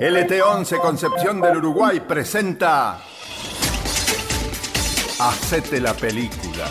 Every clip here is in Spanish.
LT11 Concepción del Uruguay presenta Hacete la película.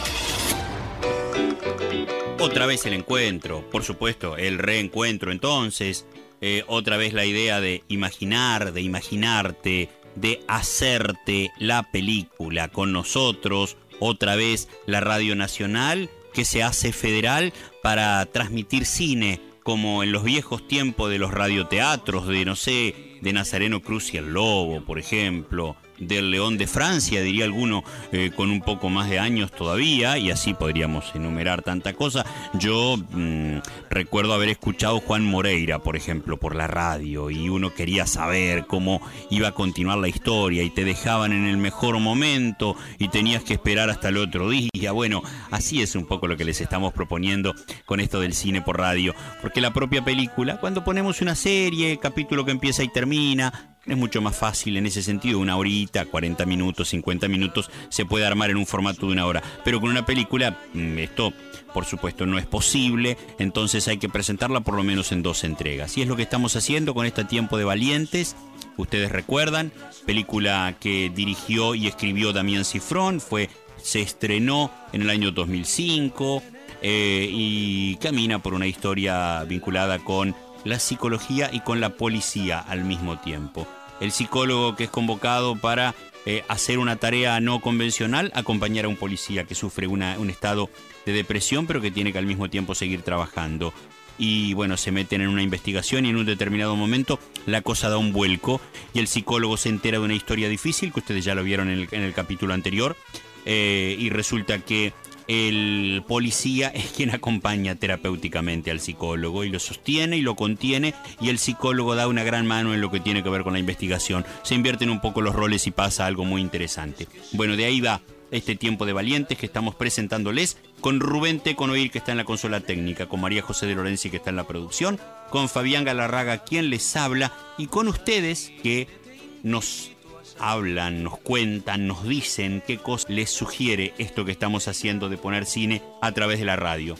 Otra vez el encuentro, por supuesto, el reencuentro entonces, eh, otra vez la idea de imaginar, de imaginarte, de hacerte la película con nosotros, otra vez la Radio Nacional que se hace federal para transmitir cine, como en los viejos tiempos de los radioteatros de, no sé, de Nazareno Cruz y el Lobo, por ejemplo, del León de Francia, diría alguno, eh, con un poco más de años todavía, y así podríamos enumerar tanta cosa. Yo mm, recuerdo haber escuchado Juan Moreira, por ejemplo, por la radio, y uno quería saber cómo iba a continuar la historia, y te dejaban en el mejor momento, y tenías que esperar hasta el otro día. Bueno, así es un poco lo que les estamos proponiendo con esto del cine por radio, porque la propia película, cuando ponemos una serie, capítulo que empieza y termina, es mucho más fácil en ese sentido, una horita, 40 minutos, 50 minutos, se puede armar en un formato de una hora. Pero con una película, mm, esto por supuesto no es posible, entonces hay que presentarla por lo menos en dos entregas. Y es lo que estamos haciendo con este Tiempo de Valientes. Ustedes recuerdan, película que dirigió y escribió Damián Cifrón, fue, se estrenó en el año 2005 eh, y camina por una historia vinculada con la psicología y con la policía al mismo tiempo el psicólogo que es convocado para eh, hacer una tarea no convencional, acompañar a un policía que sufre un estado de depresión, pero que tiene que al mismo tiempo seguir trabajando. Y bueno, se meten en una investigación y en un determinado momento la cosa da un vuelco y el psicólogo se entera de una historia difícil, que ustedes ya lo vieron en el, capítulo anterior, eh, y resulta que el policía es quien acompaña terapéuticamente al psicólogo y lo sostiene y lo contiene y el psicólogo da una gran mano en lo que tiene que ver con la investigación. Se invierten un poco los roles y pasa algo muy interesante. Bueno, de ahí va este tiempo de valientes que estamos presentándoles con Rubén Teconoir que está en la consola técnica, con María José de Lorenzi que está en la producción, con Fabián Galarraga quien les habla y con ustedes que nos hablan, nos cuentan, nos dicen qué cosa les sugiere esto que estamos haciendo de poner cine a través de la radio.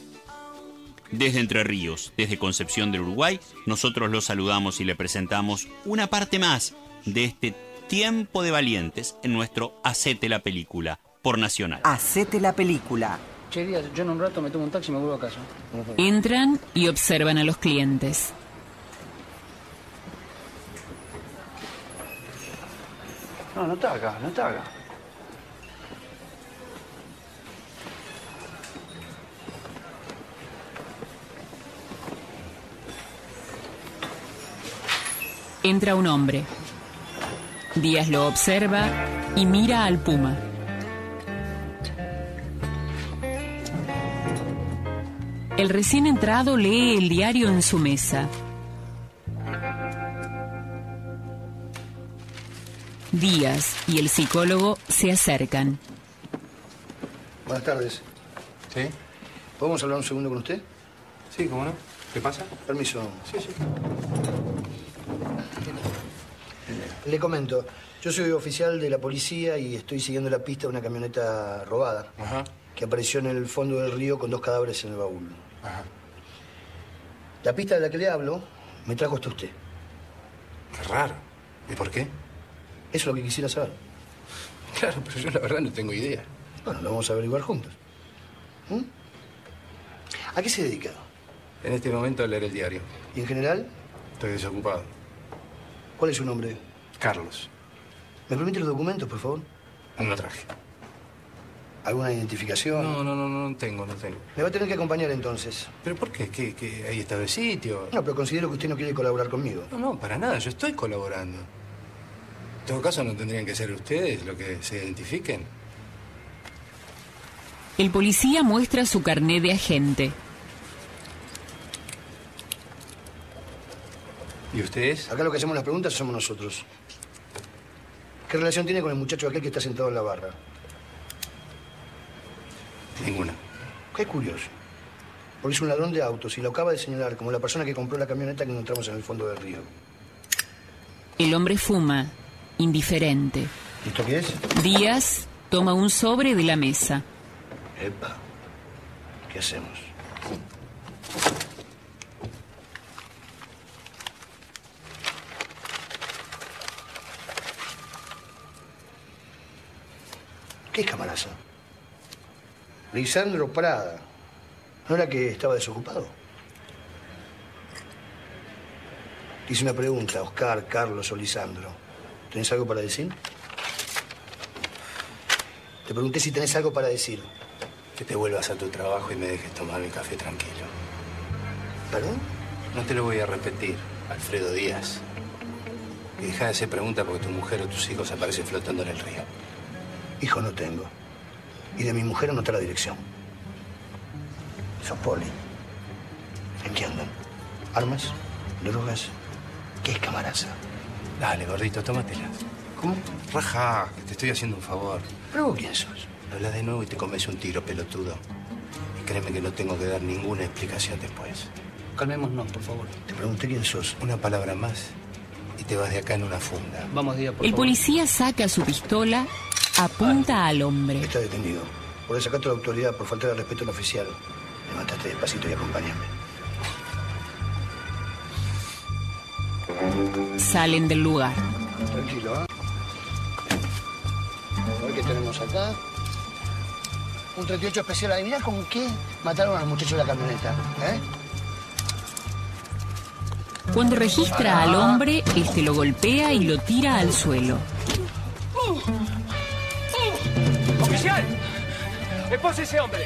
Desde Entre Ríos, desde Concepción del Uruguay, nosotros los saludamos y le presentamos una parte más de este tiempo de valientes en nuestro Hacete la Película por Nacional. Hacete la Película. Che, yo en un rato me tomo un taxi y me vuelvo a casa. Entran y observan a los clientes. No, no está acá, no está acá. Entra un hombre. Díaz lo observa y mira al puma. El recién entrado lee el diario en su mesa. Díaz y el psicólogo se acercan. Buenas tardes. ¿Sí? ¿Podemos hablar un segundo con usted? Sí, ¿cómo no? ¿Qué pasa? Permiso. Sí, sí. Le comento, yo soy oficial de la policía y estoy siguiendo la pista de una camioneta robada Ajá. que apareció en el fondo del río con dos cadáveres en el baúl. Ajá. La pista de la que le hablo me trajo hasta usted. Qué raro. ¿Y por qué? Eso es lo que quisiera saber. Claro, pero yo la verdad no tengo idea. Bueno, lo vamos a averiguar juntos. ¿Mm? ¿A qué se dedica? En este momento a leer el diario. ¿Y en general? Estoy desocupado. ¿Cuál es su nombre? Carlos. ¿Me permite los documentos, por favor? No traje. ¿Alguna identificación? No, no, no, no tengo, no tengo. Me va a tener que acompañar entonces. ¿Pero por qué? ¿Que, que ahí está el sitio? No, pero considero que usted no quiere colaborar conmigo. No, no, para nada. Yo estoy colaborando. En todo caso, ¿no tendrían que ser ustedes los que se identifiquen? El policía muestra su carné de agente. ¿Y ustedes? Acá lo que hacemos las preguntas somos nosotros. ¿Qué relación tiene con el muchacho aquel que está sentado en la barra? Ninguna. Qué curioso. Porque es un ladrón de autos y lo acaba de señalar como la persona que compró la camioneta que encontramos en el fondo del río. El hombre fuma, indiferente. ¿Esto qué es? Díaz toma un sobre de la mesa. Epa, ¿qué hacemos? ¿Qué es camaraza? Lisandro Prada. ¿No era que estaba desocupado? Hice una pregunta, Oscar, Carlos o Lisandro. ¿Tenés algo para decir? Te pregunté si tenés algo para decir. Que te vuelvas a tu trabajo y me dejes tomar mi café tranquilo. ¿Perdón? No te lo voy a repetir, Alfredo Díaz. Y deja de hacer preguntas porque tu mujer o tus hijos aparecen flotando en el río. Hijo no tengo. Y de mi mujer anota la dirección. Sos poli. ¿En qué andan? ¿Armas? ¿Drogas? ¿Qué es camaraza? Dale, gordito, tómatela. ¿Cómo? Raja, que te estoy haciendo un favor. ¿Pero vos quién sos? Habla de nuevo y te comes un tiro, pelotudo. Y créeme que no tengo que dar ninguna explicación después. Calmémonos, por favor. Te pregunté quién sos. Una palabra más y te vas de acá en una funda. Vamos, día, por El favor. policía saca su pistola, apunta al hombre. Está detenido. Por desacato de la autoridad, por faltar al respeto al oficial. Levantate despacito y acompáñame. Salen del lugar. Tranquilo, ¿ah? A ver qué tenemos acá. Un 38 especial. Adivina con qué mataron a los muchachos de la camioneta, ¿eh? Cuando registra al hombre, este lo golpea y lo tira al suelo. ¡Oficial! ¡Esposa ese hombre!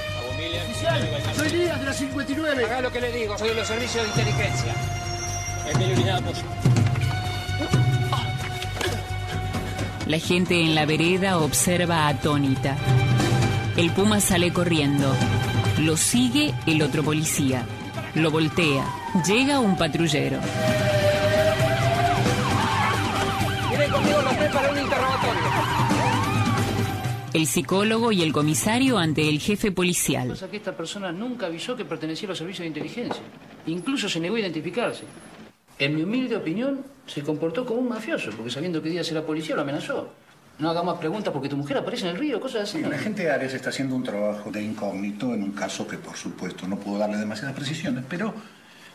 Soy Díaz de la 59. Haga lo que le digo, soy de los servicios de inteligencia. La gente en la vereda observa atónita. El puma sale corriendo. Lo sigue el otro policía. Lo voltea. Llega un patrullero. Vienen conmigo los tres para un interrogatorio. El psicólogo y el comisario ante el jefe policial. Pasa que esta persona nunca avisó que pertenecía a los servicios de inteligencia. Incluso se negó a identificarse. En mi humilde opinión, se comportó como un mafioso, porque sabiendo que Díaz era policía, lo amenazó. No haga más preguntas porque tu mujer aparece en el río, cosas así. El agente Arias está haciendo un trabajo de incógnito en un caso que, por supuesto, no puedo darle demasiadas precisiones, pero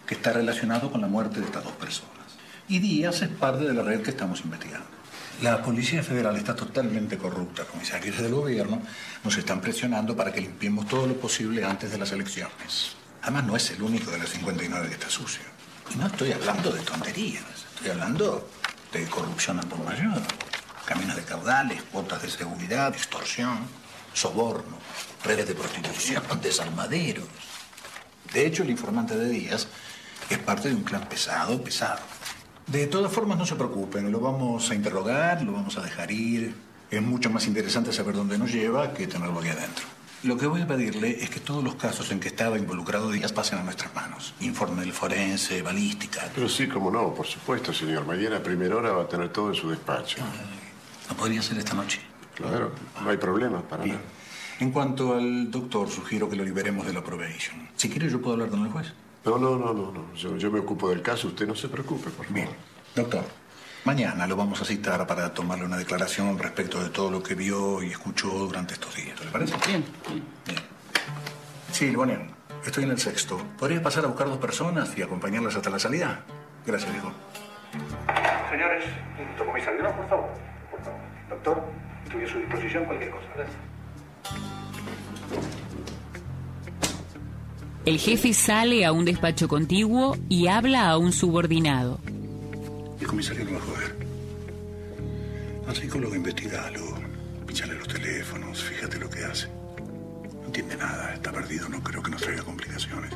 que está relacionado con la muerte de estas dos personas. Y Díaz es parte de la red que estamos investigando. La Policía Federal está totalmente corrupta, comisarios del gobierno nos están presionando para que limpiemos todo lo posible antes de las elecciones. Además, no es el único de los 59 que está sucio. Y no estoy hablando de tonterías, estoy hablando de corrupción al por mayor. Caminos de caudales, cuotas de seguridad, extorsión, soborno, redes de prostitución, desarmaderos. De hecho, el informante de Díaz es parte de un clan pesado, pesado. De todas formas, no se preocupen, lo vamos a interrogar, lo vamos a dejar ir. Es mucho más interesante saber dónde nos lleva que tenerlo aquí adentro. Lo que voy a pedirle es que todos los casos en que estaba involucrado Díaz pasen a nuestras manos. Informe del forense, balística. Pero sí, como no, por supuesto, señor. Mañana a primera hora va a tener todo en su despacho. ¿No podría ser esta noche? Claro, no hay problema para Bien. nada. En cuanto al doctor, sugiero que lo liberemos de la probation. Si quiere, yo puedo hablar con el juez. No, no, no, no, no. Yo, yo me ocupo del caso, usted no se preocupe, por favor. Bien. Doctor, mañana lo vamos a citar para tomarle una declaración respecto de todo lo que vio y escuchó durante estos días. ¿Le parece? Bien, bien. Bien. Sí, Libonian, estoy en el sexto. ¿Podrías pasar a buscar dos personas y acompañarlas hasta la salida? Gracias, viejo. Señores, comisario, no, por favor. Por favor. Doctor, estoy a su disposición cualquier cosa. Gracias. El jefe sale a un despacho contiguo y habla a un subordinado. El comisario lo va a joder. Al psicólogo investigalo. Píchale los teléfonos, fíjate lo que hace. No entiende nada, está perdido, no creo que nos traiga complicaciones.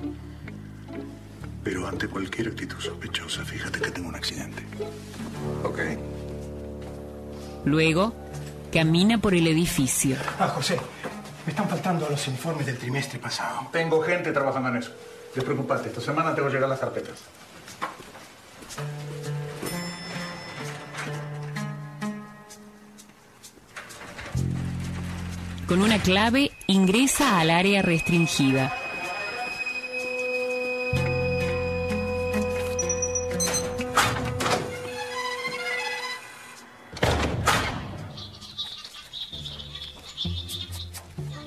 Pero ante cualquier actitud sospechosa, fíjate que tengo un accidente. Ok. Luego, camina por el edificio. Ah, José, me están faltando los informes del trimestre pasado. Tengo gente trabajando en eso. Despreocupate, esta semana tengo que llegar las carpetas. Con una clave ingresa al área restringida.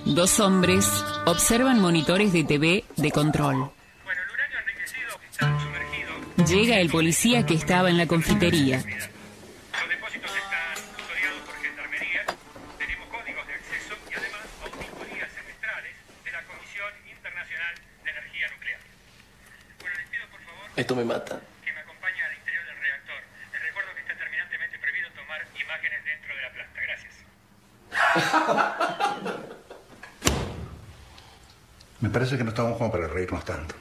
Dos hombres observan monitores de TV de control. Llega el policía que estaba en la confitería. Esto me mata. que me acompaña al interior del reactor. Les recuerdo que está terminantemente prohibido tomar imágenes dentro de la planta. Gracias. Me parece que no estamos como para reírnos tanto.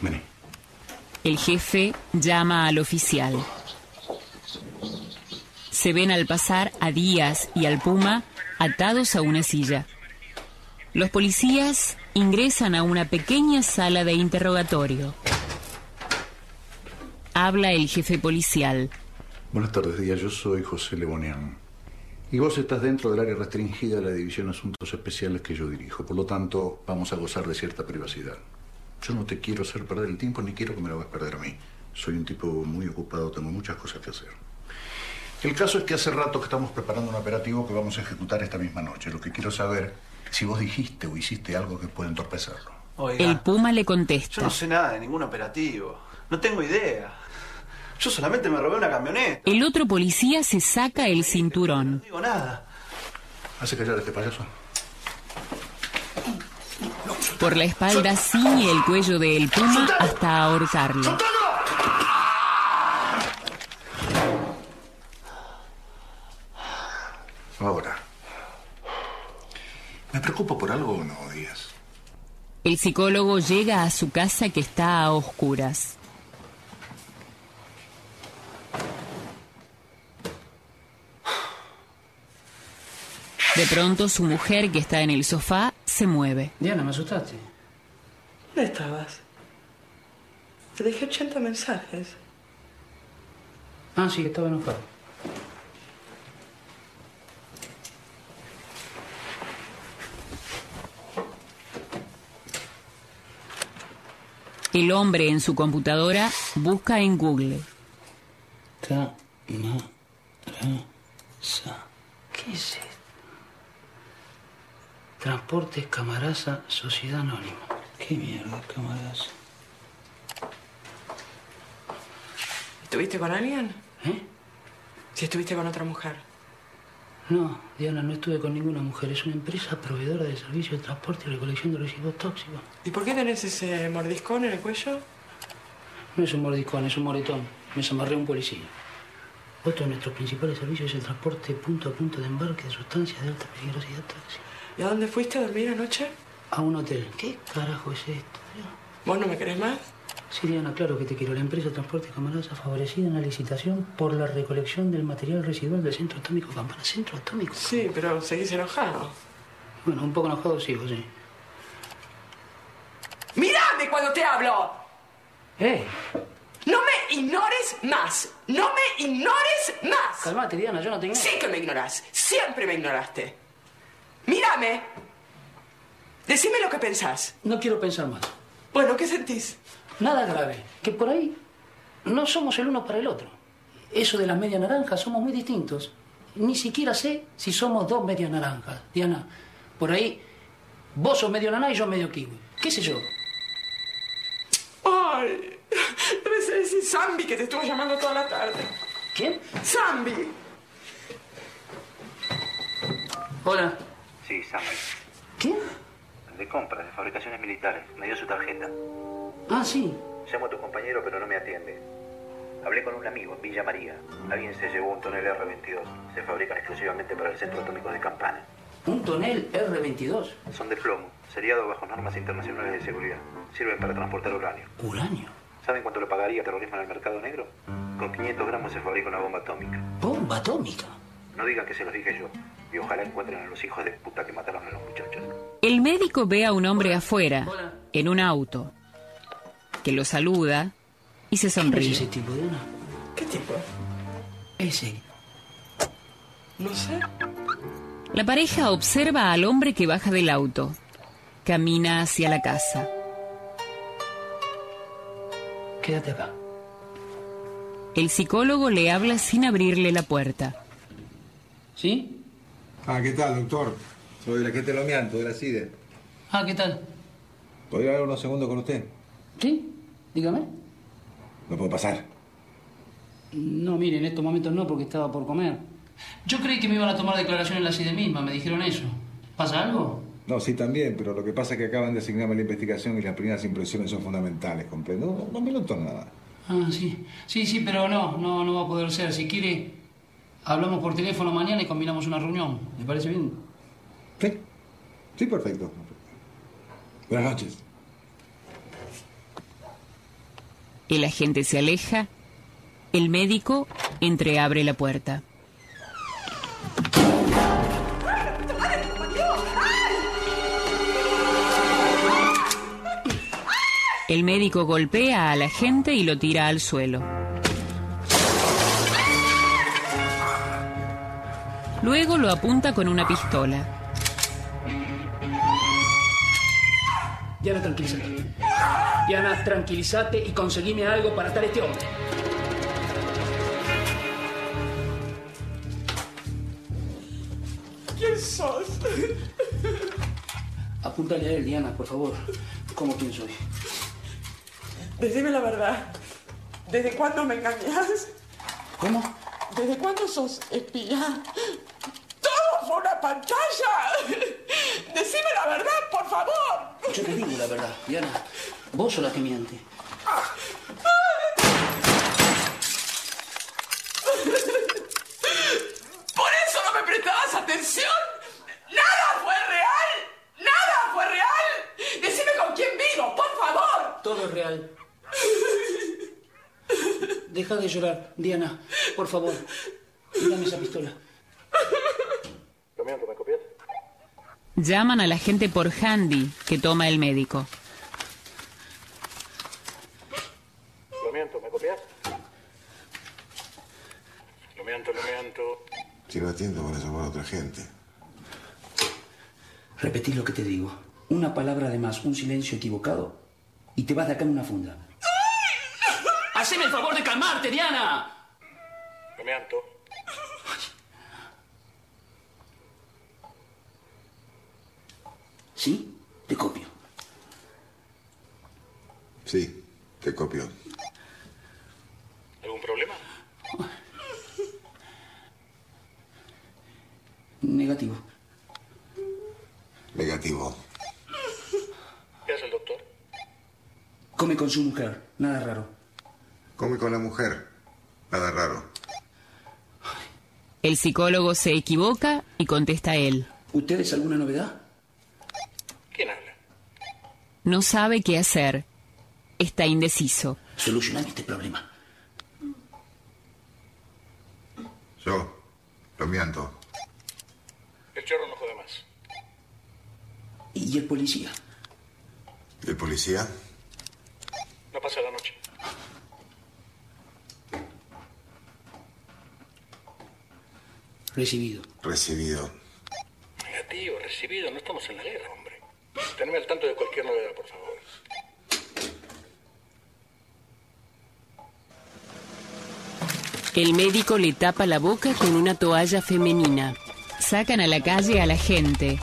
Vení. El jefe llama al oficial. Se ven al pasar a Díaz y al Puma atados a una silla. Los policías ingresan a una pequeña sala de interrogatorio. Habla el jefe policial. Buenas tardes, Díaz. Yo soy José Lebonian. Y vos estás dentro del área restringida de la División de Asuntos Especiales que yo dirijo. Por lo tanto, vamos a gozar de cierta privacidad. Yo no te quiero hacer perder el tiempo ni quiero que me lo hagas perder a mí. Soy un tipo muy ocupado, tengo muchas cosas que hacer. El caso es que hace rato que estamos preparando un operativo que vamos a ejecutar esta misma noche. Lo que quiero saber si vos dijiste o hiciste algo que pueda entorpecerlo. Oiga, El Puma le yo contesta. no sé nada de ningún operativo. No tengo idea. Yo solamente me robé una camioneta. El otro policía se saca el cinturón. No digo nada. ¿Hace callar a este payaso? Por la espalda ciñe el cuello del Puma hasta ahorcarlo. Ahora. ¿Me preocupo por algo o no, Díaz? El psicólogo llega a su casa que está a oscuras. De pronto su mujer, que está en el sofá, se mueve. Diana, me asustaste. ¿Dónde estabas? Te dejé 80 mensajes. Ah, sí, estaba enojado. El hombre en su computadora busca en Google. Camarasa. ¿Qué es esto? Transportes Camarasa Sociedad Anónima. ¿Qué mierda, Camarasa? ¿Estuviste con alguien? ¿Eh? Si estuviste con otra mujer. No, Diana, no estuve con ninguna mujer. Es una empresa proveedora de servicios de transporte y recolección de residuos tóxicos. ¿Y por qué tenés ese mordiscón en el cuello? No es un mordiscón, es un moretón. Me desamarré un policía. Otro de nuestros principales servicios es el transporte punto a punto de embarque de sustancias de alta peligrosidad tóxica. ¿Y a dónde fuiste a dormir anoche? A un hotel. ¿Qué carajo es esto? ¿Vos no me querés más? Sí, Diana, claro que te quiero. La empresa transporte Camarasa favorecida en la licitación por la recolección del material residual del centro atómico Campana. ¿Centro atómico? Sí, pero seguís enojado. Bueno, un poco enojado sigo, sí. ¡Mírame cuando te hablo! ¡Eh! ¡No me ignores más! ¡No me ignores más! Calmate, Diana, yo no te ignoro. Sí que me ignorás. Siempre me ignoraste. ¡Mírame! Decime lo que pensás. No quiero pensar más. Bueno, ¿qué sentís? Nada grave. Que por ahí no somos el uno para el otro. Eso de las medias naranjas, somos muy distintos. Ni siquiera sé si somos dos medias naranjas. Diana, por ahí vos sos medio naná y yo medio kiwi. ¿Qué sé yo? ¡Ay! Debe ser ese Zambi que te estuvo llamando toda la tarde. ¿Quién? ¡Zambi! Hola. Sí, Samuel. ¿Quién? De compras, de fabricaciones militares. Me dio su tarjeta. Ah, sí. Llamo a tu compañero, pero no me atiende. Hablé con un amigo en Villa María. Alguien se llevó un tonel R-22. Se fabrican exclusivamente para el Centro Atómico de Campana. ¿Un tonel R-22? Son de plomo, seriado bajo normas internacionales de seguridad. Sirven para transportar uranio. ¿Uranio? ¿Saben cuánto le pagaría terrorismo en el mercado negro? Con 500 gramos se fabrica una bomba atómica. ¿Bomba atómica? No digan que se los dije yo. Y ojalá encuentren a los hijos de puta que mataron a los muchachos. El médico ve a un hombre afuera, en un auto, que lo saluda y se ¿Quién es sonríe. ese tipo, Diana? ¿Qué tipo? Ese. No sé. La pareja observa al hombre que baja del auto. Camina hacia la casa. Quédate acá. El psicólogo le habla sin abrirle la puerta. ¿Sí? Ah, ¿qué tal, doctor? Soy el agente Lomianto, de la CIDE. Ah, ¿qué tal? ¿Podría hablar unos segundos con usted? ¿Sí? Dígame. ¿No puedo pasar? No, mire, en estos momentos no, porque estaba por comer. Yo creí que me iban a tomar declaración en la CIDE misma, me dijeron eso. ¿Pasa algo? No, sí, también, pero lo que pasa es que acaban de asignarme la investigación y las primeras impresiones son fundamentales, ¿comprendo? No, dos minutos nada. Ah, sí. Sí, sí, pero no, no, no va a poder ser. Si quiere, hablamos por teléfono mañana y combinamos una reunión. ¿Le parece bien? Sí, sí, perfecto. Buenas noches. El agente se aleja. El médico entreabre la puerta. El médico golpea a la gente y lo tira al suelo. Luego lo apunta con una pistola. Diana, tranquilízate. Diana, tranquilízate y conseguime algo para atar a este hombre. ¿Quién sos? Apúntale a él, Diana, por favor. ¿Cómo quién soy? Decime la verdad. ¿Desde cuándo me engañas? ¿Cómo? ¿Desde cuándo sos espía? ¡Todo fue una pantalla! Decime la verdad, por favor. Yo te digo la verdad, Diana. Vos sos la que miente. ¿Por eso no me prestabas atención? ¡Nada fue real! ¡Nada fue real! Decime con quién vivo, por favor. Todo es real. Deja de llorar, Diana. Por favor. Dame esa pistola. Lomianto, ¿me copias? Llaman a la gente por handy que toma el médico. Lomianto, ¿me copias? Lomianto, Lomianto. Si no atiendo, van a llamar a otra gente. Repetí lo que te digo. Una palabra de más, un silencio equivocado y te vas de acá en una funda. ¡Haceme el favor de calmarte, Diana! Lomianto. ¿Sí? Te copio. Sí, te copio. ¿Algún problema? Negativo. Negativo. ¿Qué hace el doctor? Come con su mujer. Nada raro. Come con la mujer. Nada raro. El psicólogo se equivoca y contesta él. ¿Ustedes alguna novedad? No sabe qué hacer. Está indeciso. Solucionar este problema. Yo, lo miento. El chorro no jode más. ¿Y el policía? ¿Y el policía? No pasa la noche. Recibido. Recibido. Negativo, recibido. No estamos en la guerra, Tenme al tanto de cualquier novedad, por favor. El médico le tapa la boca con una toalla femenina. Sacan a la calle a la gente,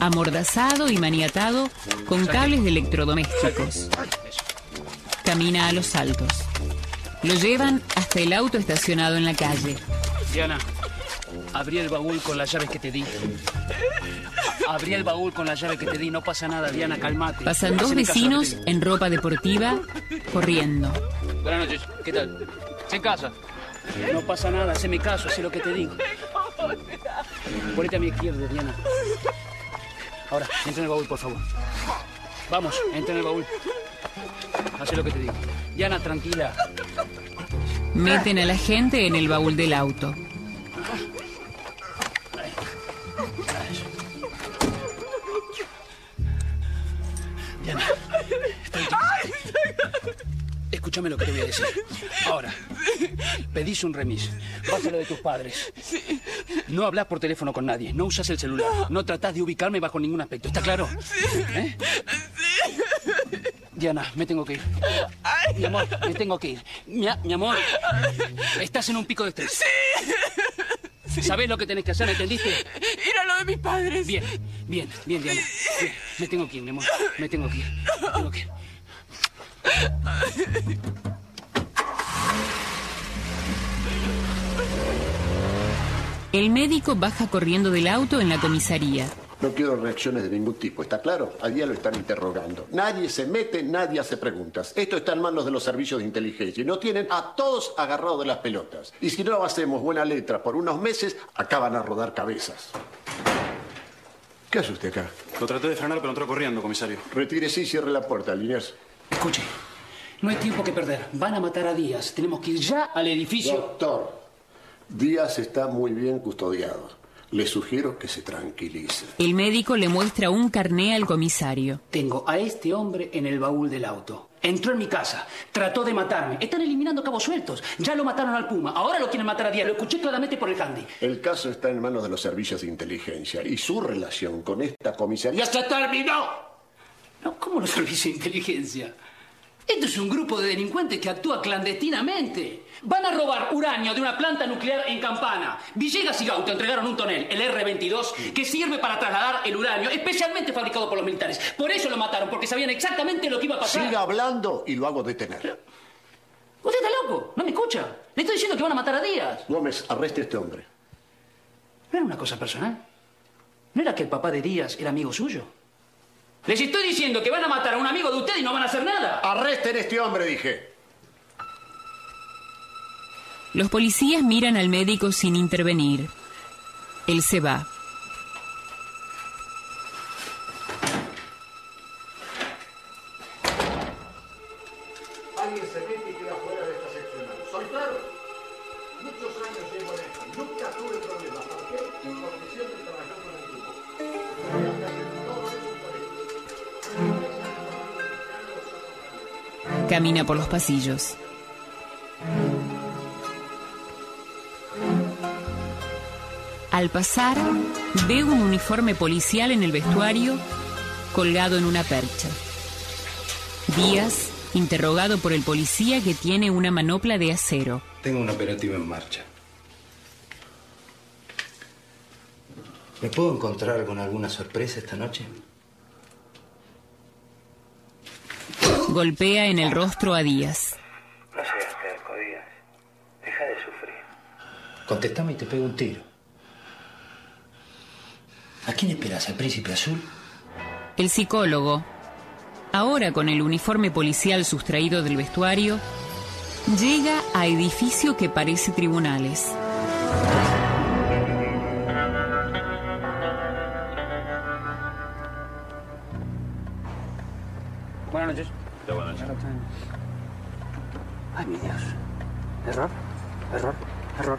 amordazado y maniatado con cables de electrodomésticos. Camina a los saltos. Lo llevan hasta el auto estacionado en la calle. Diana, abrí el baúl con las llaves que te di. Abrí el baúl con las llaves que te di. No pasa nada, Diana, calmate. Pasan dos caso, vecinos en ropa deportiva corriendo. Buenas noches, ¿qué tal? ¿Se casa? No pasa nada, haceme caso, sé lo que te digo. Ponete a mi izquierda, Diana. Ahora, entra en el baúl, por favor. Vamos, entra en el baúl. Haz lo que te digo. Diana, tranquila. Meten a la gente en el baúl del auto. Escúchame lo que te voy a decir. Ahora, pedís un remis. Vas a lo de tus padres. No hablas por teléfono con nadie. No usas el celular. No tratás de ubicarme bajo ningún aspecto. ¿Está claro? ¿Eh? Diana, me tengo que ir. Mi amor, me tengo que ir. Mi, amor, estás en un pico de estrés. ¿Sabés lo que tenés que hacer? ¿Entendiste? Ir a lo de mis padres. Bien, bien, bien, Diana. Bien. Me tengo que ir, mi amor. Me tengo que ir. Me tengo que ir. El médico baja corriendo del auto en la comisaría. No quiero reacciones de ningún tipo, ¿está claro? A día lo están interrogando. Nadie se mete, nadie hace preguntas. Esto está en manos de los servicios de inteligencia y no tienen a todos agarrados de las pelotas. Y si no hacemos buena letra por unos meses, acaban a rodar cabezas. ¿Qué hace usted acá? Lo traté de frenar, pero entró corriendo, comisario. Retírese y cierre la puerta, Liniers. Escuche, no hay tiempo que perder. Van a matar a Díaz. Tenemos que ir ya al edificio. Doctor, Díaz está muy bien custodiado. Le sugiero que se tranquilice. El médico le muestra un carné al comisario. Tengo a este hombre en el baúl del auto. Entró en mi casa, trató de matarme. Están eliminando cabos sueltos. Ya lo mataron al Puma, ahora lo quieren matar a Díaz. Lo escuché claramente por el handy. El caso está en manos de los servicios de inteligencia y su relación con esta comisaría se terminó. No, ¿cómo los servicios de inteligencia? Esto es un grupo de delincuentes que actúa clandestinamente. Van a robar uranio de una planta nuclear en Campana. Villegas y Gauto entregaron un tonel, el R-22, que sirve para trasladar el uranio, especialmente fabricado por los militares. Por eso lo mataron, porque sabían exactamente lo que iba a pasar. Siga hablando y lo hago detener. ¿Usted está loco? ¿No me escucha? Le estoy diciendo que van a matar a Díaz. Gómez, arreste a este hombre. ¿No era una cosa personal? ¿No era que el papá de Díaz era amigo suyo? Les estoy diciendo que van a matar a un amigo de usted y no van a hacer nada. Arresten a este hombre, dije. Los policías miran al médico sin intervenir. Él se va. Camina por los pasillos. Al pasar, ve un uniforme policial en el vestuario colgado en una percha. Díaz, interrogado por el policía que tiene una manopla de acero. Tengo un operativo en marcha. ¿Me puedo encontrar con alguna sorpresa esta noche? Golpea en el rostro a Díaz. No seas terco, Díaz. Deja de sufrir. Contestame y te pego un tiro. ¿A quién esperas? ¿Al príncipe azul? El psicólogo, ahora con el uniforme policial sustraído del vestuario, llega a edificio que parece tribunales. Buenas noches. Buenas noches. Ay, mi Dios. Error, error, error.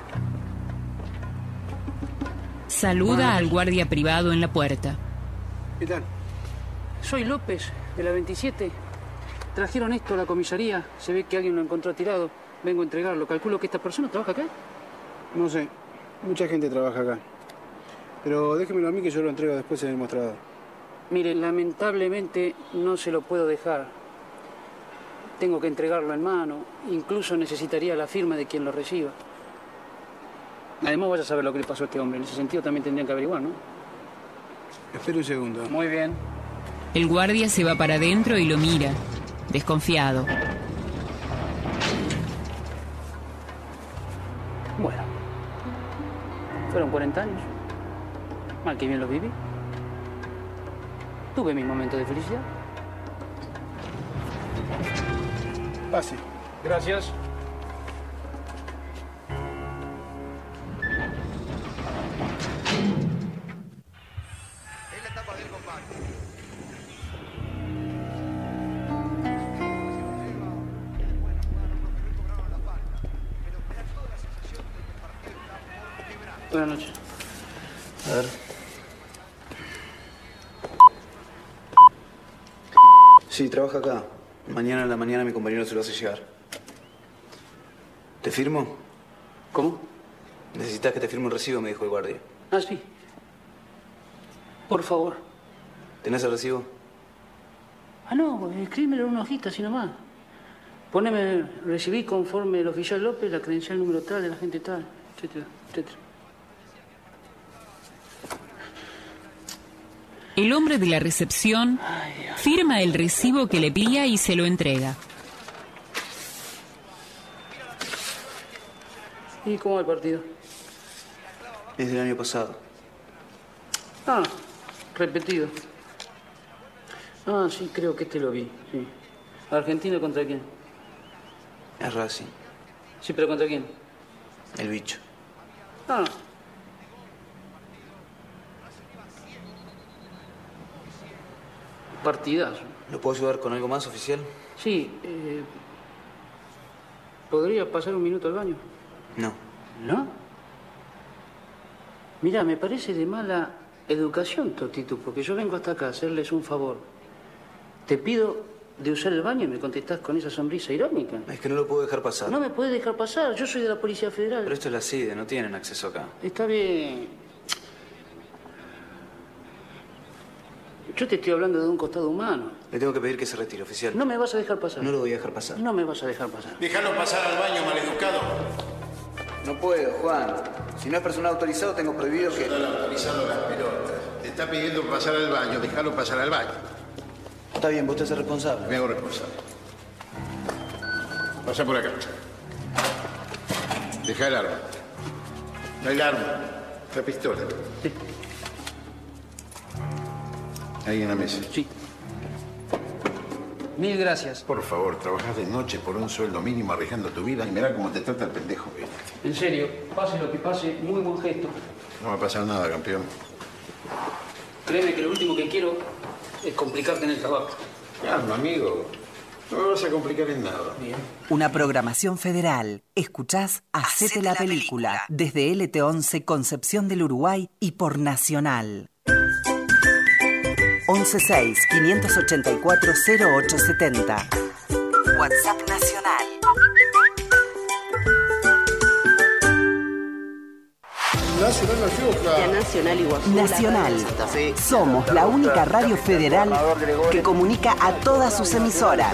Saluda al guardia privado en la puerta. ¿Qué tal? Soy López, de la 27. Trajeron esto a la comisaría. Se ve que alguien lo encontró tirado. Vengo a entregarlo. Calculo que esta persona trabaja acá. No sé. Mucha gente trabaja acá. Pero déjemelo a mí que yo lo entrego después en el mostrador. Mire, lamentablemente no se lo puedo dejar. Tengo que entregarlo en mano. Incluso necesitaría la firma de quien lo reciba. Además, vaya a saber lo que le pasó a este hombre. En ese sentido también tendrían que averiguar, ¿no? Espera un segundo. Muy bien. El guardia se va para adentro y lo mira, desconfiado. Bueno. Fueron 40 años. Mal que bien los viví. Tuve mis momentos de felicidad. Pase. Gracias. Buenas noches. A ver. Sí, trabaja acá. Mañana en la mañana mi compañero se lo hace llegar. ¿Te firmo? ¿Cómo? Necesitas que te firme un recibo, me dijo el guardia. Ah, sí. Por favor. ¿Tenés el recibo? Ah, no, escríbemelo en una hojita, así nomás. Poneme, recibí conforme el oficial López la credencial número tal de la gente tal, etcétera, etcétera. El hombre de la recepción firma el recibo que le pilla y se lo entrega. ¿Y cómo va el partido? Es del año pasado. Ah, Repetido. Ah, sí, creo que este lo vi. Sí. ¿Argentina contra quién? Es Racing. Sí, pero ¿contra quién? El bicho. Ah. Partidazo. ¿Lo puedo ayudar con algo más, oficial? Sí, eh, ¿podría pasar un minuto al baño? No. ¿No? Mira, me parece de mala educación actitud, porque yo vengo hasta acá a hacerles un favor. Te pido de usar el baño y me contestás con esa sonrisa irónica. Es que no lo puedo dejar pasar. No me puedes dejar pasar, yo soy de la Policía Federal. Pero esto es la CIDE, no tienen acceso acá. Está bien. Yo te estoy hablando de un costado humano. Le tengo que pedir que se retire, oficial. No me vas a dejar pasar. No lo voy a dejar pasar. No me vas a dejar pasar. Déjalo pasar al baño, maleducado. No puedo, Juan. Si no es personal autorizado, tengo prohibido que... Personal autorizado las pelotas. Te está pidiendo pasar al baño, déjalo pasar al baño. Está bien, vos te haces responsable. Me hago responsable. Pasa por acá. Deja el arma. El arma. La pistola. Ahí en la mesa. Sí. Mil gracias. Por favor, trabajas de noche por un sueldo mínimo arriesgando tu vida y mirá cómo te trata el pendejo. este. En serio, pase lo que pase, muy buen gesto. No va a pasar nada, campeón. Créeme que lo último que quiero es complicarte en el trabajo. Calma, amigo. No me vas a complicar en nada. Una programación federal. Escuchás Hacete la película desde LT11 Concepción del Uruguay y por Nacional. 116-584-0870. WhatsApp Nacional. Nacional. Nacional Iguazú. Nacional. Somos la única radio federal que comunica a todas sus emisoras.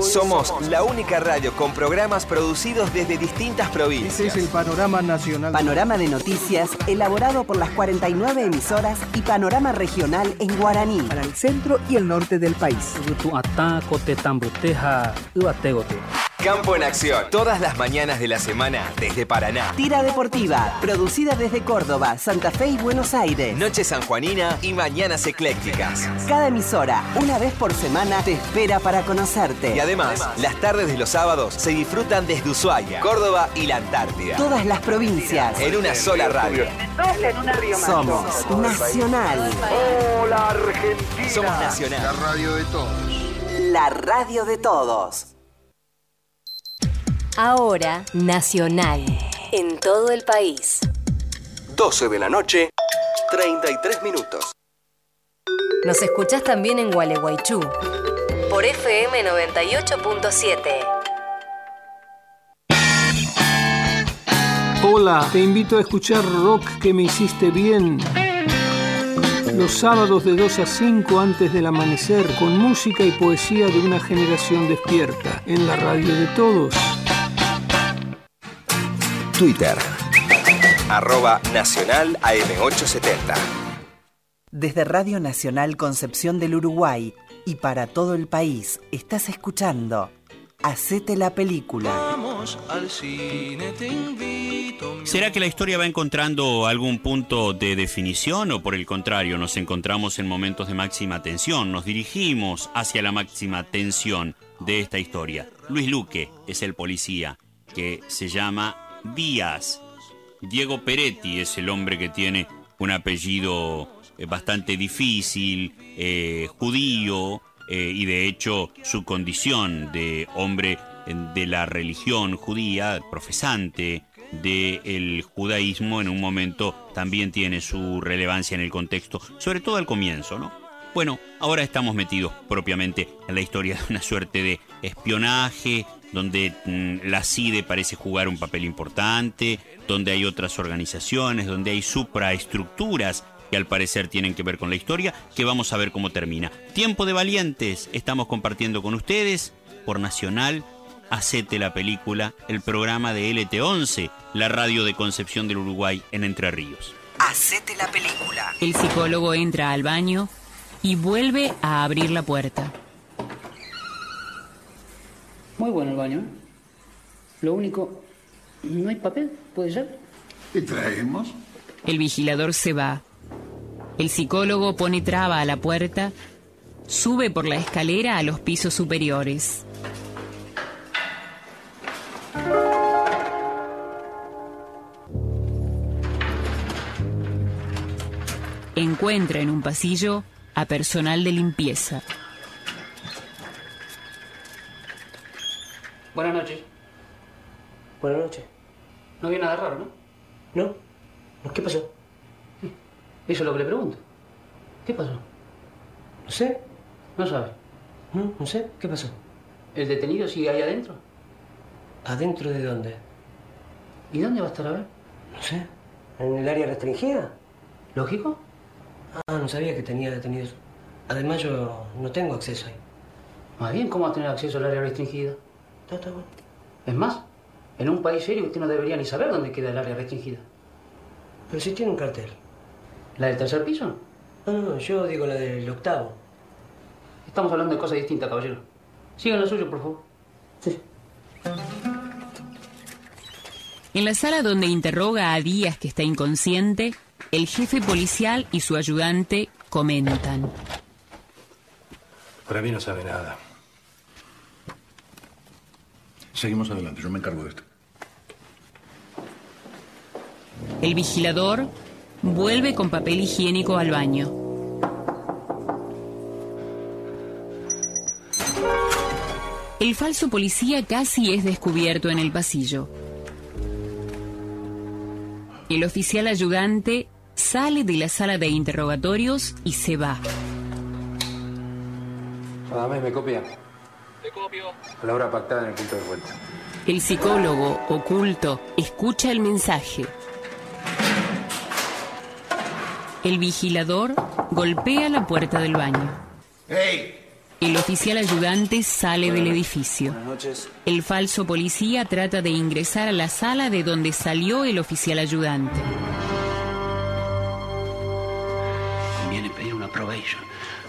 Somos la única radio con programas producidos desde distintas provincias. Este es el panorama nacional. Panorama de noticias elaborado por las 49 emisoras y panorama regional en guaraní. Para el centro y el norte del país. Campo en acción, todas las mañanas de la semana desde Paraná. Tira deportiva, producida desde Córdoba, Santa Fe y Buenos Aires. Noche sanjuanina y mañanas eclécticas. Cada emisora, una vez por semana, te espera para conocerte. Y además, las tardes de los sábados se disfrutan desde Ushuaia, Córdoba y la Antártida. Todas las provincias. En una sola radio. Somos Nacional. Hola Argentina. Somos Nacional. La radio de todos. La radio de todos. Ahora Nacional. En todo el país. 12 de la noche, 33 minutos. Nos escuchás también en Gualeguaychú. Por FM 98.7. Hola, te invito a escuchar Rock que me hiciste bien. Los sábados de 2 a 5 antes del amanecer, con música y poesía de una generación despierta, en la radio de todos. Twitter. Arroba Nacional AM870. Desde Radio Nacional Concepción del Uruguay y para todo el país, estás escuchando Hacete la película. Vamos al cine, te invito. ¿Será que la historia va encontrando algún punto de definición o por el contrario nos encontramos en momentos de máxima tensión? Nos dirigimos hacia la máxima tensión de esta historia. Luis Luque es el policía que se llama Díaz. Diego Peretti es el hombre que tiene un apellido eh, bastante difícil, eh, judío, eh, y de hecho su condición de hombre de la religión judía, profesante del judaísmo, en un momento también tiene su relevancia en el contexto, sobre todo al comienzo, ¿no? Bueno, ahora estamos metidos propiamente en la historia de una suerte de espionaje, donde mm, la CIDE parece jugar un papel importante, donde hay otras organizaciones, donde hay supraestructuras que al parecer tienen que ver con la historia, que vamos a ver cómo termina. Tiempo de valientes, estamos compartiendo con ustedes por Nacional, Hacete la película, el programa de LT11, la radio de Concepción del Uruguay en Entre Ríos. Hacete la película. El psicólogo entra al baño y vuelve a abrir la puerta. Muy bueno el baño. ¿eh? Lo único, no hay papel, ¿puede ser? ¿Qué traemos? El vigilador se va. El psicólogo pone traba a la puerta, sube por la escalera a los pisos superiores. Encuentra en un pasillo a personal de limpieza. Buenas noches. Buenas noches. No había nada raro, ¿no? ¿No? ¿Qué pasó? Eso es lo que le pregunto. ¿Qué pasó? No sé. No sabe. No, no sé. ¿Qué pasó? ¿El detenido sigue ahí adentro? ¿Adentro de dónde? ¿Y dónde va a estar a ver? No sé. ¿En el área restringida? ¿Lógico? Ah, no sabía que tenía detenidos. Además, yo no tengo acceso ahí. Más bien, ¿cómo va a tener acceso al área restringida? Está, está bueno. Es más, en un país serio usted no debería ni saber dónde queda el área restringida. Pero si tiene un cartel. ¿La del tercer piso? No, no, yo digo la del octavo. Estamos hablando de cosas distintas, caballero. Sigan lo suyo, por favor. Sí. En la sala donde interroga a Díaz, que está inconsciente, el jefe policial y su ayudante comentan. Para mí no sabe nada. Seguimos adelante, yo me encargo de esto. El vigilador vuelve con papel higiénico al baño. El falso policía casi es descubierto en el pasillo. El oficial ayudante sale de la sala de interrogatorios y se va. Además, me copia. Te copio. A la hora pactada en el punto de vuelta. El psicólogo oculto escucha el mensaje. El vigilador golpea la puerta del baño. ¡Ey! El oficial ayudante sale del edificio. Buenas noches. El falso policía trata de ingresar a la sala de donde salió el oficial ayudante. Conviene pedir una probation.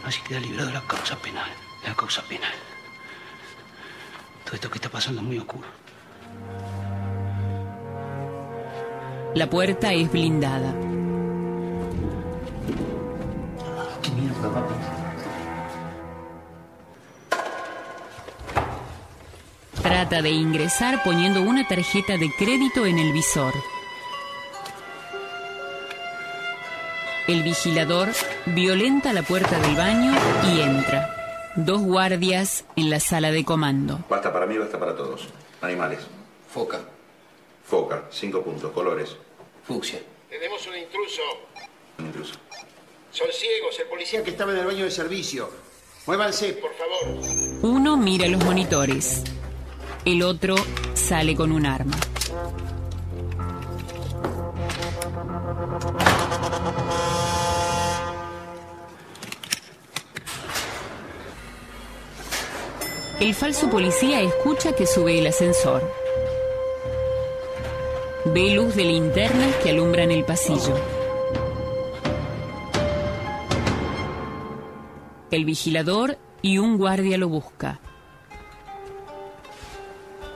Así queda librado de la causa penal. La causa penal. Todo esto que está pasando es muy oscuro. La puerta es blindada. ¿Qué mierda, papi? Trata de ingresar poniendo una tarjeta de crédito en el visor. El vigilador violenta la puerta del baño y entra. Dos guardias en la sala de comando. Basta para mí, basta para todos. Animales. Foca. Foca, cinco puntos, colores. Fucsia. Tenemos un intruso. Un intruso. Son ciegos. El policía que estaba en el baño de servicio. Muévanse, por favor. Uno mira los monitores. El otro sale con un arma. El falso policía escucha que sube el ascensor. Ve luz de linternas que alumbran el pasillo. El vigilador y un guardia lo busca.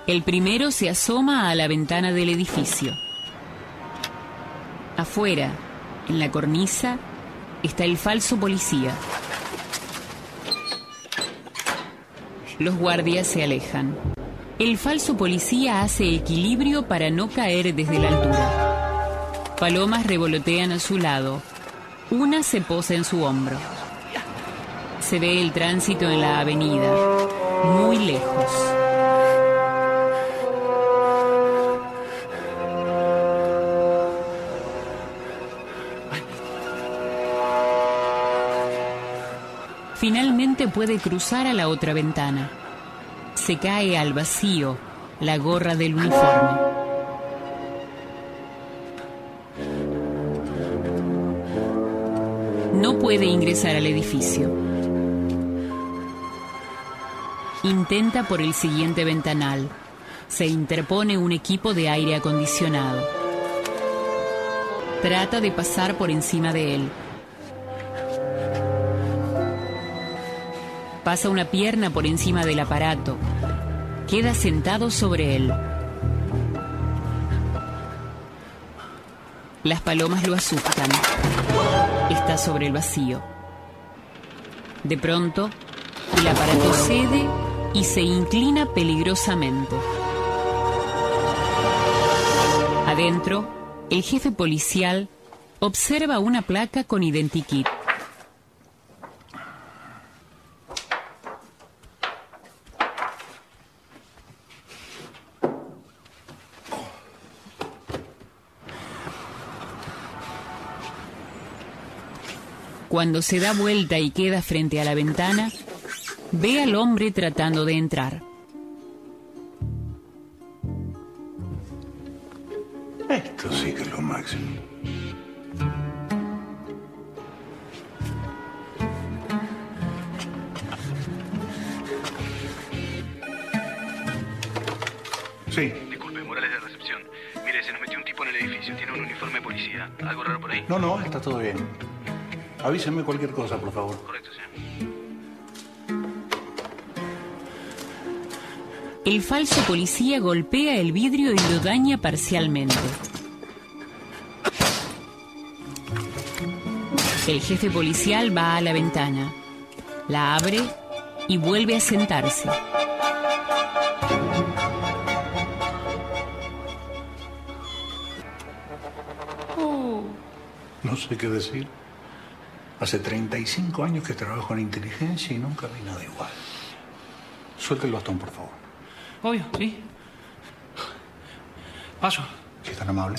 El primero se asoma a la ventana del edificio. Afuera, en la cornisa, está el falso policía. Los guardias se alejan. El falso policía hace equilibrio para no caer desde la altura. Palomas revolotean a su lado. Una se posa en su hombro. Se ve el tránsito en la avenida, muy lejos. Puede cruzar a la otra ventana. Se cae al vacío la gorra del uniforme. No puede ingresar al edificio. Intenta por el siguiente ventanal. Se interpone un equipo de aire acondicionado. Trata de pasar por encima de él. Pasa una pierna por encima del aparato. Queda sentado sobre él. Las palomas lo asustan. Está sobre el vacío. De pronto, el aparato cede y se inclina peligrosamente. Adentro, el jefe policial observa una placa con identikit. Cuando se da vuelta y queda frente a la ventana, ve al hombre tratando de entrar. Esto sí que es lo máximo. Sí. Disculpe, Morales de recepción. Mire, se nos metió un tipo en el edificio. Tiene un uniforme de policía. ¿Algo raro por ahí? No, no, está todo bien. Avísenme cualquier cosa, por favor. Correcto, señor. El falso policía golpea el vidrio y lo daña parcialmente. El jefe policial va a la ventana, la abre y vuelve a sentarse. No sé qué decir. Hace 35 años que trabajo en inteligencia y nunca vi nada igual. Suelte el bastón, por favor. Obvio, sí. Paso. Si es tan amable.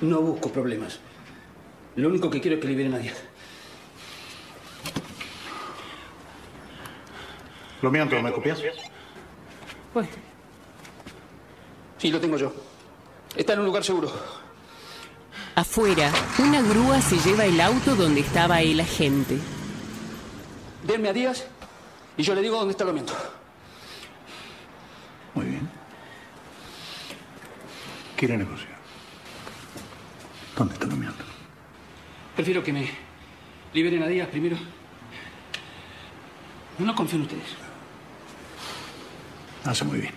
No busco problemas. Lo único que quiero es que liberen a Díaz. Lo miento, ¿me copias? Bueno. Sí, lo tengo yo. Está en un lugar seguro. Afuera, una grúa se lleva el auto donde estaba el agente. Denme a Díaz y yo le digo dónde está el aumento. Muy bien. Quiere negociar. ¿Dónde está nomeando? Prefiero que me liberen a Díaz primero. No confío en ustedes. Hace muy bien.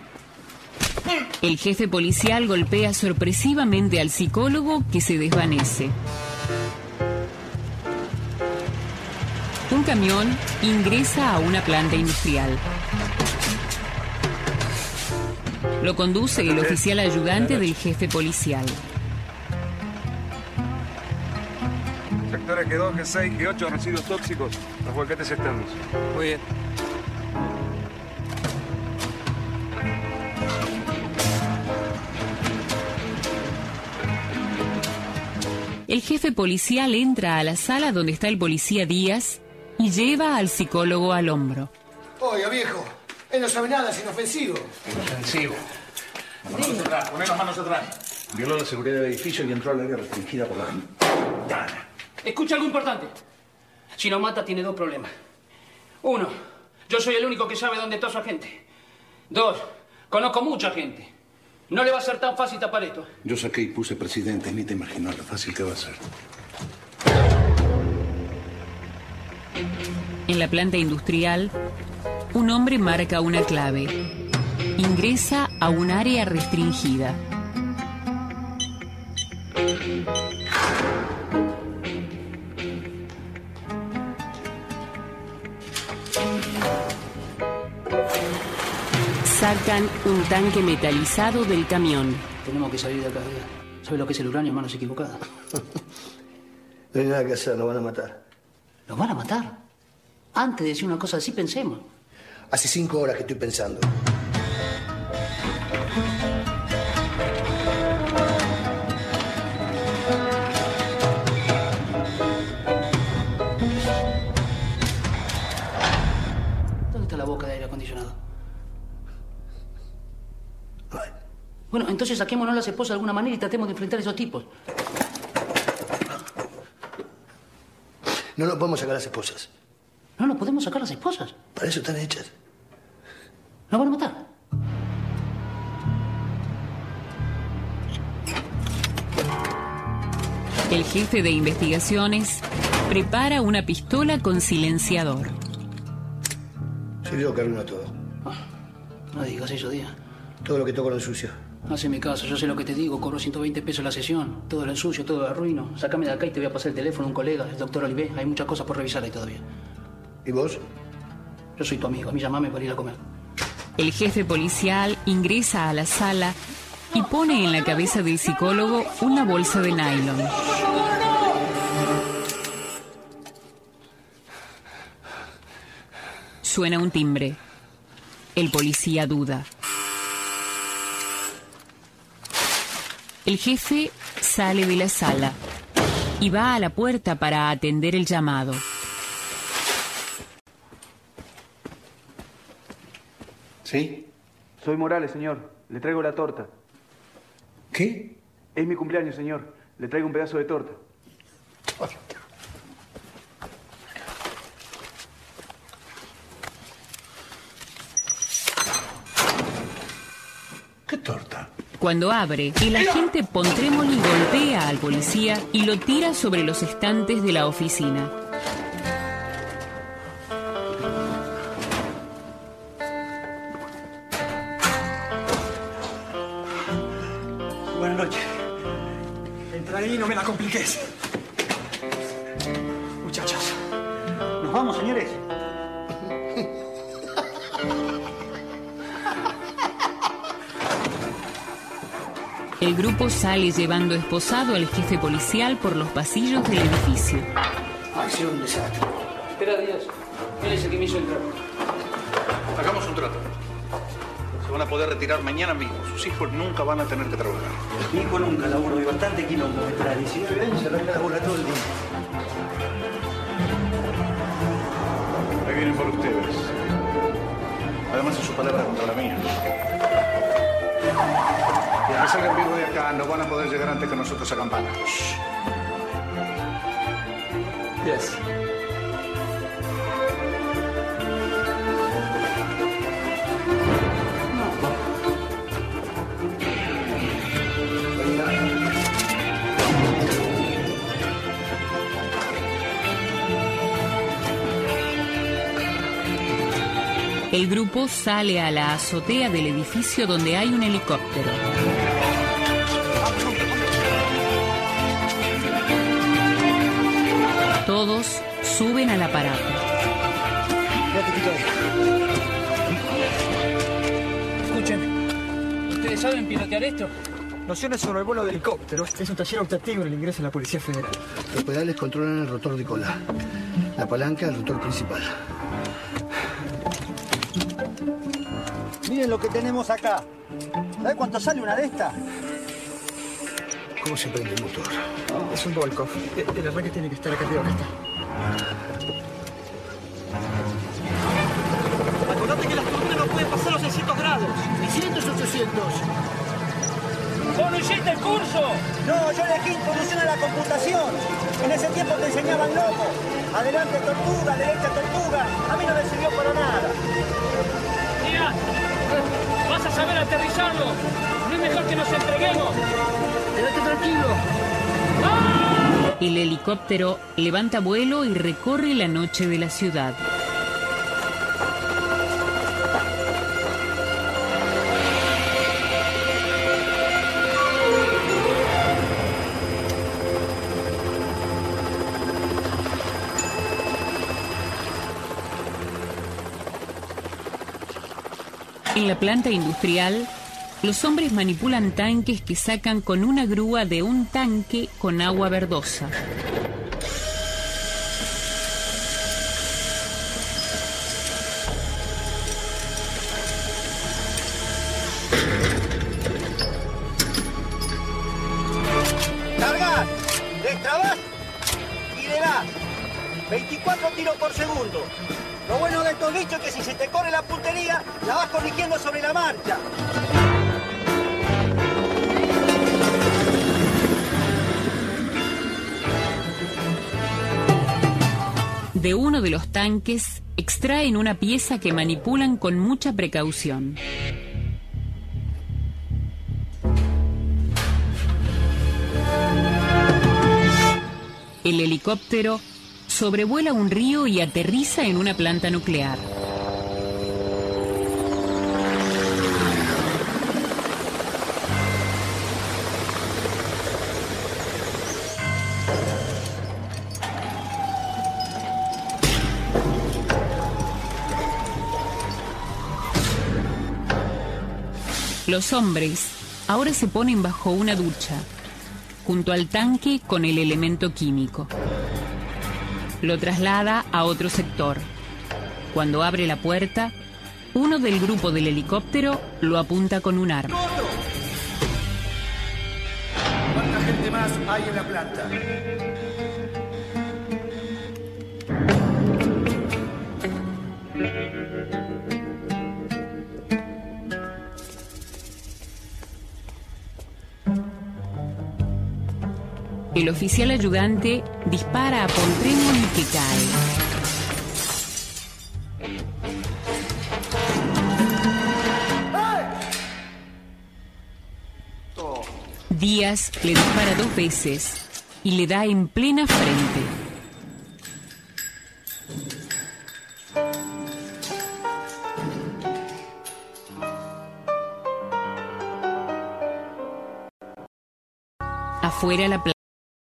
El jefe policial golpea sorpresivamente al psicólogo que se desvanece. Un camión ingresa a una planta industrial. Lo conduce el oficial ayudante del jefe policial. Sectores G2, G6, G8, residuos tóxicos. Los volquetes externos. Muy bien. El jefe policial entra a la sala donde está el policía Díaz y lleva al psicólogo al hombro. Oiga, viejo, él no sabe nada, es inofensivo. Inofensivo. Manos atrás, poné las manos atrás. Violó la seguridad del edificio y entró al área restringida por la ventana. Escucha algo importante. Si no mata, tiene dos problemas. Uno, yo soy el único que sabe dónde está su agente. Dos, conozco mucha gente. No le va a ser tan fácil tapar esto. Yo saqué y puse presidente, ni te imaginas lo fácil que va a ser. En la planta industrial, un hombre marca una clave. Ingresa a un área restringida. Sacan un tanque metalizado del camión. Tenemos que salir de acá. ¿Sabe lo que es el uranio, manos equivocadas? No hay nada que hacer, lo van a matar. ¿Lo van a matar? Antes de decir una cosa así, pensemos. Hace cinco horas que estoy pensando. Bueno, entonces saquémonos las esposas de alguna manera y tratemos de enfrentar a esos tipos. No nos podemos sacar las esposas. No nos podemos sacar las esposas. Para eso están hechas. ¿Nos van a matar? El jefe de investigaciones prepara una pistola con silenciador. Soy yo que arruino todo. No digas eso, Díaz. Todo lo que toco lo ensucio. Haceme caso, yo sé lo que te digo, cobro 120 pesos la sesión. Todo lo ensucio, todo lo arruino. Sácame de acá y te voy a pasar el teléfono a un colega, el doctor Olivé. Hay muchas cosas por revisar ahí todavía. ¿Y vos? Yo soy tu amigo, a mí llamame para ir a comer. El jefe policial ingresa a la sala y pone en la cabeza del psicólogo una bolsa de nylon. Suena un timbre. El policía duda. El jefe sale de la sala y va a la puerta para atender el llamado. ¿Sí? Soy Morales, señor. Le traigo la torta. ¿Qué? Es mi cumpleaños, señor. Le traigo un pedazo de torta. ¿Qué torta? Cuando abre, el agente Pontremoli golpea al policía y lo tira sobre los estantes de la oficina. El grupo sale llevando esposado al jefe policial por los pasillos del edificio. Ha sido un desastre. Espera, Díaz. Él es el que me hizo entrar. Hagamos un trato. Se van a poder retirar mañana mismo. Sus hijos nunca van a tener que trabajar. Mi hijo nunca laburo y bastante quilombo. Para 19 años se labura todo el día. Ahí vienen por ustedes. Además es su palabra contra la mía. Y al que salgan de acá no van a poder llegar antes que nosotros a campana. Yes. El grupo sale a la azotea del edificio donde hay un helicóptero. Todos suben al aparato. Escúcheme. ¿Ustedes saben pilotear esto? Nociones sobre el vuelo de helicóptero. Es un taller optativo en el ingreso de la Policía Federal. Los pedales controlan el rotor de cola. La palanca, el rotor principal. Miren lo que tenemos acá. ¿Sabe cuánto sale una de estas? ¿Cómo se prende el motor? Es un Volkov. El, arranque tiene que estar acá arriba. Acá está. Acordate que las turbinas no pueden pasar los 600 grados. 600 800. ¿Vos no hiciste el curso? No, yo elegí introducción a la computación. En ese tiempo te enseñaban loco. Adelante tortuga, derecha tortuga. A mí no me sirvió para nada. Díaz, vas a saber aterrizarlo. No es mejor que nos entreguemos. El helicóptero levanta vuelo y recorre la noche de la ciudad. En la planta industrial, los hombres manipulan tanques que sacan con una grúa de un tanque con agua verdosa. Uno de los tanques extraen una pieza que manipulan con mucha precaución. El helicóptero sobrevuela un río y aterriza en una planta nuclear. Los hombres ahora se ponen bajo una ducha, junto al tanque con el elemento químico. Lo traslada a otro sector. Cuando abre la puerta, uno del grupo del helicóptero lo apunta con un arma. ¿Cuánta gente más hay en la planta? El oficial ayudante dispara a Poltremoli que cae. Díaz le dispara dos veces y le da en plena frente. Afuera la plaza.